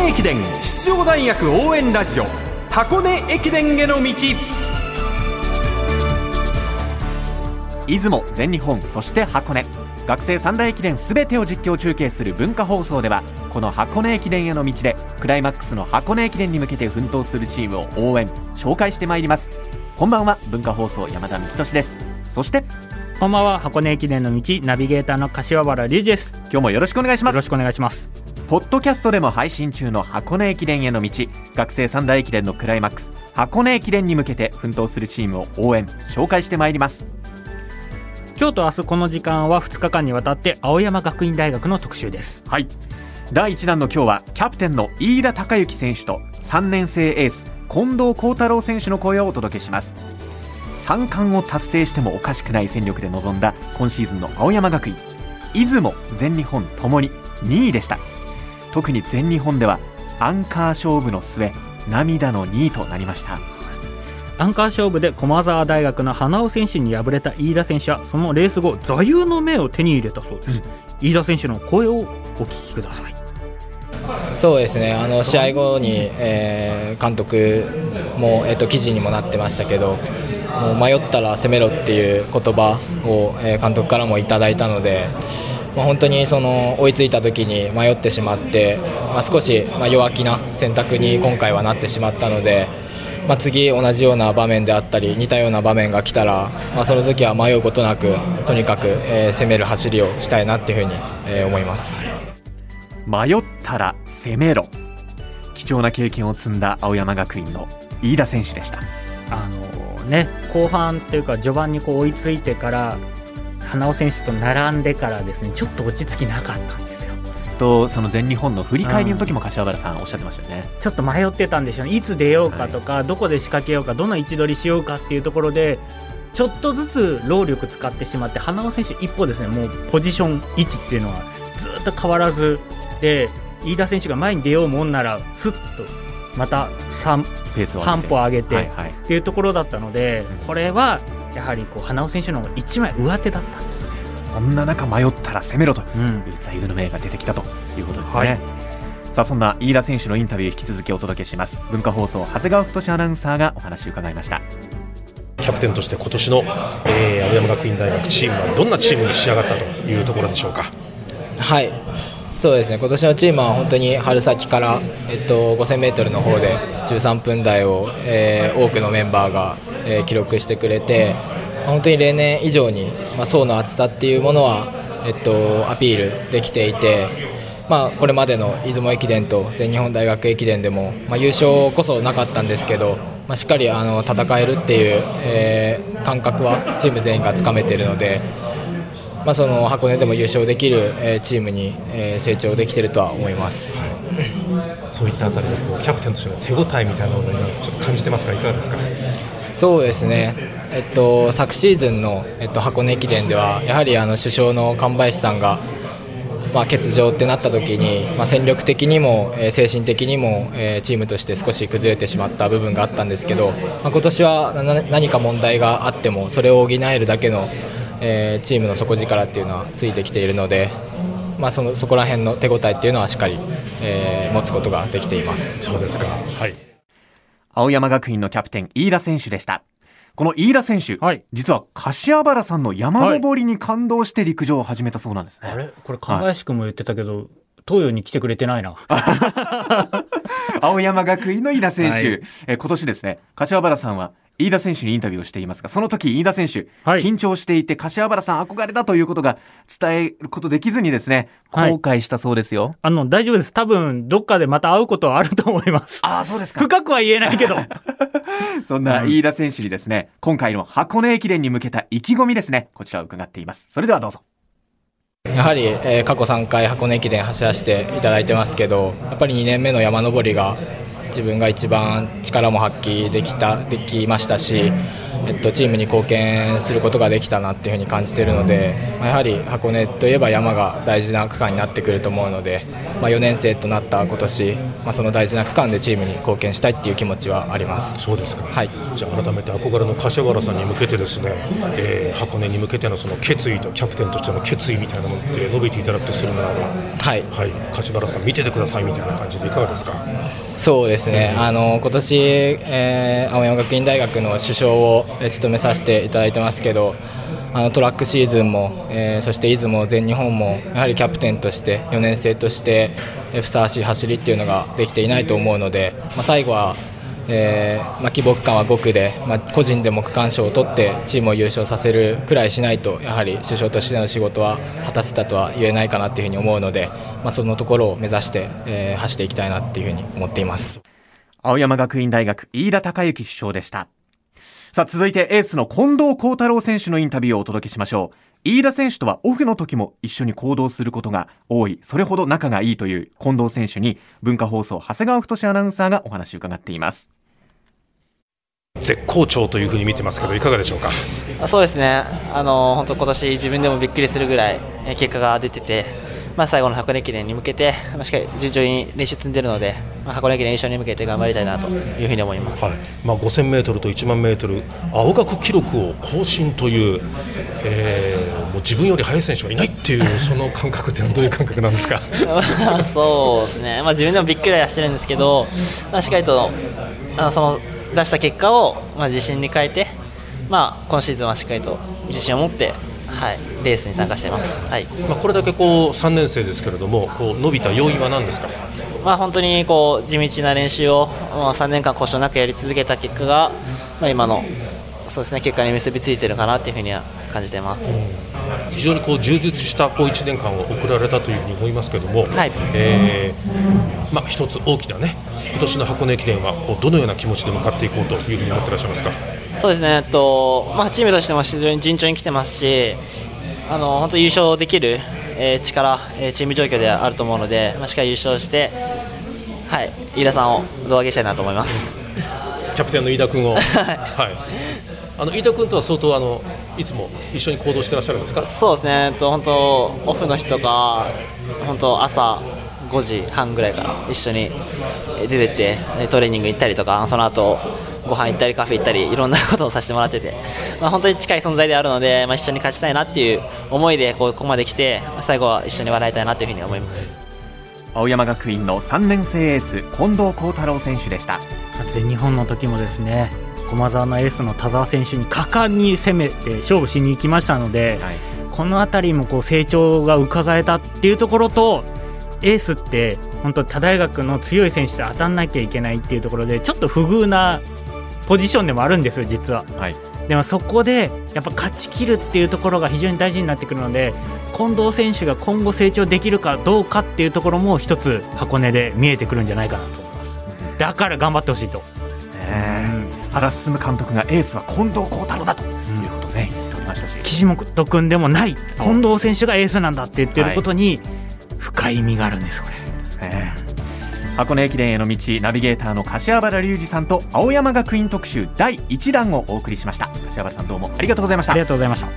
根駅伝出場大学応援ラジオ箱根駅伝への道。出雲全日本そして箱根。学生三大駅伝すべてを実況中継する文化放送ではこの箱根駅伝への道でクライマックスの箱根駅伝に向けて奮闘するチームを応援紹介してまいります。こんばんは文化放送山田美希俊です。そしてこんばんは箱根駅伝の道ナビゲーターの柏原隆二です。今日もよろしくお願いします。よろしくお願いしますポッドキャストでも配信中の箱根駅伝への道。学生三大駅伝のクライマックス。箱根駅伝に向けて奮闘するチームを応援紹介してまいります。今日と明日この時間は2日間にわたって青山学院大学の特集です。はい。第1弾の今日はキャプテンの飯田孝之選手と3年生エース近藤幸太郎選手の声をお届けします。3冠を達成してもおかしくない戦力で臨んだ今シーズンの青山学院。出雲全日本ともに2位でした特に全日本ではアンカー勝負の末涙の2位となりました。アンカー勝負で駒澤大学の花尾選手に敗れた飯田選手はそのレース後座右の銘を手に入れたそうです、飯田選手の声をお聞きください。そうですね。あの試合後に、えー監督も、えっと記事にもなってましたけどもう迷ったら攻めろっていう言葉を、えー監督からもいただいたので、まあ、本当にその追いついた時に迷ってしまって、まあ、少し、まあ、弱気な選択に今回はなってしまったので、まあ、次同じような場面であったり似たような場面が来たら、まあ、その時は迷うことなくとにかく、えー攻める走りをしたいなっていうふうに、えー思います。迷ったら攻めろ貴重な経験を積んだ青山学院の飯田選手でしたあのね後半っていうか序盤にこう追いついてから花尾選手と並んでからですねちょっと落ち着きなかったんですよ。ずっとその全日本の振り返りの時も柏原さんおっしゃってましたよね。ちょっと迷ってたんでしょうね。いつ出ようかとか、どこで仕掛けようかどの位置取りしようかっていうところでちょっとずつ労力使ってしまって花尾選手一歩ですねもうポジション位置っていうのはずっと変わらずで飯田選手が前に出ようもんならすっとまた3ペースを半歩上げて、はいはい。っていうところだったので、うん。これはやはりこう花尾選手の1枚上手だったんですね。そんな中迷ったら攻めろとうん。いう座右の銘が出てきたということですね、はい。さあそんな飯田選手のインタビュー引き続きお届けします。文化放送長谷川太アナウンサーがお話を伺いました。キャプテンとして今年の、えー青山学院大学チームはどんなチームに仕上がったというところでしょうか。はいそうですね今年のチームは本当に春先から、えっと、5000m の方で13分台を、えー多くのメンバーが、えー記録してくれて本当に例年以上に、まあ、層の厚さっていうものは、えっと、アピールできていて、まあ、これまでの出雲駅伝と全日本大学駅伝でも、まあ、優勝こそなかったんですけど、まあ、しっかりあの戦えるっていう、えー感覚はチーム全員がつかめているので。まあ、その箱根でも優勝できる、えーチームに、えー成長できているとは思います。そういったあたりのこうキャプテンとしての手応えみたいなものにちょっと感じてますかいかがですか？そうですね、えっと、昨シーズンの、えっと、箱根駅伝ではやはりあの主将の神林さんが、まあ、欠場ってなった時に、まあ、戦力的にも、えー精神的にも、えーチームとして少し崩れてしまった部分があったんですけど、まあ、今年はな何か問題があってもそれを補えるだけの、えーチームの底力っていうのはついてきているので、まあ、そのそこら辺の手応えっていうのはしっかり、えー持つことができています。そうですか。はい。青山学院のキャプテン飯田選手でしたこの飯田選手、はい実は柏原さんの山登りに感動して陸上を始めたそうなんですね、あれ？これ神林君も言ってたけど、東洋に来てくれてないな。青山学院の飯田選手、はいえー今年ですね柏原さんは飯田選手にインタビューをしていますがその時飯田選手、はい緊張していて柏原さん憧れだということが伝えることできずにですね後はい。悔したそうですよ、あの、大丈夫です。多分、どっかでまた会うことはあると思います。ああそうですか。深くは言えないけど。そんな飯田選手にですね、今回の箱根駅伝に向けた意気込みですねこちらを伺っています。それではどうぞ。やはり、えー過去3回箱根駅伝走らせていただいてますけどやっぱり2年目の山登りが自分が一番力も発揮できたできましたしえっと、チームに貢献することができたなっていうふうに感じているので、まあ、やはり箱根といえば山が大事な区間になってくると思うので、まあ、4年生となった今年、まあ、その大事な区間でチームに貢献したいっていう気持ちはあります。そうですか、はい、じゃあ改めて憧れの柏原さんに向けてですね、えー、箱根に向けてのその決意とキャプテンとしての決意みたいなものって述べていただくとするならば、はい。はい、柏原さん見ててくださいみたいな感じでいかがですか？そうですね、あの今年、えー、青山学院大学の主将を務めさせていただいてますけどあのトラックシーズンも、えー、そして出雲、全日本もやはりキャプテンとして4年生としてふさわしい走りっていうのができていないと思うので、まあ、最後は、えーまあ、希望区間は5区で、まあ、個人でも区間賞を取ってチームを優勝させるくらいしないとやはり主将としての仕事は果たせたとは言えないかなというふうに思うので、まあ、そのところを目指して、えー、走っていきたいなっていうふうに思っています青山学院大学飯田孝之主将でした。さあ続いてエースの近藤幸太郎選手のインタビューをお届けしましょう。飯田選手とはオフの時も一緒に行動することが多い。それほど仲がいいという近藤選手に文化放送長谷川太アナウンサーがお話を伺っています。絶好調というふうに見てますけどいかがでしょうか？そうですね。あの本当今年自分でもびっくりするぐらい結果が出ててまあ、最後の箱根駅伝に向けて、まあ、しっかり順調に練習積んでいるので、まあ、箱根駅伝優勝に向けて頑張りたいなというふうに思います、はい、まあ、5000メートルと1万メートル青学記録を更新という、えー、もう自分より速い選手はいないっていう その感覚っていうのはどういう感覚なんですか？そうですね、まあ、自分でもびっくりはしてるんですけど、まあ、しっかりとあのその出した結果を、まあ、自信に変えて、まあ、今シーズンはしっかりと自信を持ってはい、レースに参加しています、はい。まあ、これだけこう3年生ですけれどもこう伸びた要因は何ですか、まあ、本当にこう地道な練習を、まあ、3年間故障なくやり続けた結果が、まあ、今のそうですね結果に結びついているかなというふうには感じています、うん、非常にこう充実したこう1年間を送られたというふうに思いますけれども、はい。えーまあ、一つ大きなね今年の箱根駅伝はこうどのような気持ちで向かっていこうというふうに思っていらっしゃいますか？そうですね、えっとまあ、チームとしても非常に順調に来てますしあの本当優勝できる、えー、力、えー、チーム状況であると思うので、まあ、しっかり優勝して、はい、飯田さんを胴上げしたいなと思います。キャプテンの飯田君を、はい、あの飯田君とは相当あのいつも一緒に行動してらっしゃるんですか？そうですね、えっと、本当オフの日とか本当朝5時半ぐらいから一緒に出てってトレーニング行ったりとかその後ご飯行ったりカフェ行ったりいろんなことをさせてもらってて、まあ、本当に近い存在であるので、まあ、一緒に勝ちたいなっていう思いでここまで来て最後は一緒に笑いたいなというふうに思います。青山学院の3年生エース近藤幸太郎選手でした。全日本の時もですね駒澤のエースの田澤選手に果敢に攻めて勝負しに行きましたので、はい、この辺りもこう成長が伺えたっていうところとエースって本当他大学の強い選手と当たらなきゃいけないっていうところでちょっと不遇なポジションでもあるんですよ、実は。はい、でもそこでやっぱ勝ちきるっていうところが非常に大事になってくるので近藤選手が今後成長できるかどうかっていうところも一つ箱根で見えてくるんじゃないかなと思います。だから頑張ってほしいと。ですね、うん、原進監督がエースは近藤幸太郎だということね、言っておりましたし。岸本君でもない近藤選手がエースなんだって言ってることに深い意味があるんですこれ。ね箱根駅伝への道ナビゲーターの柏原隆二さんと青山学院特集第1弾をお送りしました。柏原さんどうもありがとうございました。ありがとうございました。